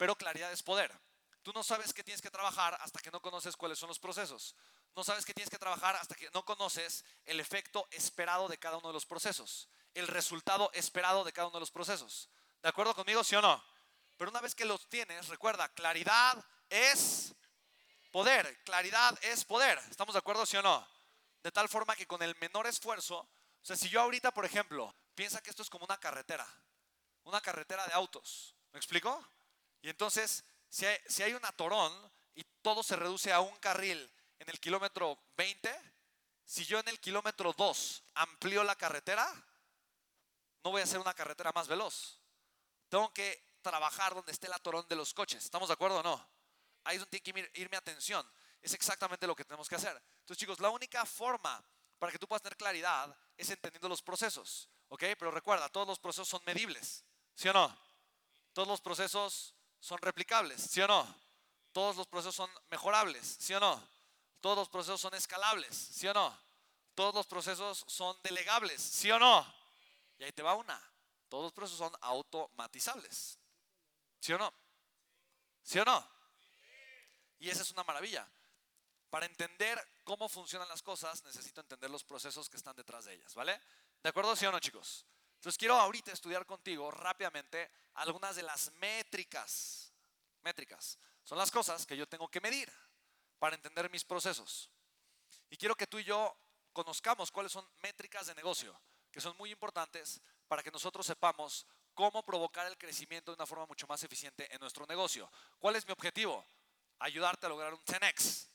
pero claridad es poder. Tú no sabes qué tienes que trabajar hasta que no conoces cuáles son los procesos. No sabes qué tienes que trabajar hasta que no conoces el efecto esperado de cada uno de los procesos, el resultado esperado de cada uno de los procesos. ¿De acuerdo conmigo, sí o no? Pero una vez que los tienes, recuerda, claridad es poder. Claridad es poder. ¿Estamos de acuerdo, sí o no? De tal forma que con el menor esfuerzo, o sea, si yo ahorita, por ejemplo, piensa que esto es como una carretera, una carretera de autos, ¿me explico? Y entonces, si hay, si hay un atorón y todo se reduce a un carril en el kilómetro 20, si yo en el kilómetro 2 amplío la carretera, no voy a hacer una carretera más veloz. Tengo que trabajar donde esté el atorón de los coches. ¿Estamos de acuerdo o no? Ahí es donde tiene que ir mi atención. Es exactamente lo que tenemos que hacer. Entonces, chicos, la única forma para que tú puedas tener claridad es entendiendo los procesos. ¿Ok? Pero recuerda, todos los procesos son medibles. ¿Sí o no? Todos los procesos son replicables. ¿Sí o no? Todos los procesos son mejorables. ¿Sí o no? Todos los procesos son escalables. ¿Sí o no? Todos los procesos son delegables. ¿Sí o no? Y ahí te va una. Todos los procesos son automatizables. ¿Sí o no? ¿Sí o no? Y esa es una maravilla. Para entender cómo funcionan las cosas, necesito entender los procesos que están detrás de ellas, ¿vale? ¿De acuerdo, sí o no, chicos? Entonces quiero ahorita estudiar contigo rápidamente algunas de las métricas. Métricas. Son las cosas que yo tengo que medir para entender mis procesos. Y quiero que tú y yo conozcamos cuáles son métricas de negocio, que son muy importantes para que nosotros sepamos cómo provocar el crecimiento de una forma mucho más eficiente en nuestro negocio. ¿Cuál es mi objetivo? Ayudarte a lograr un 10x.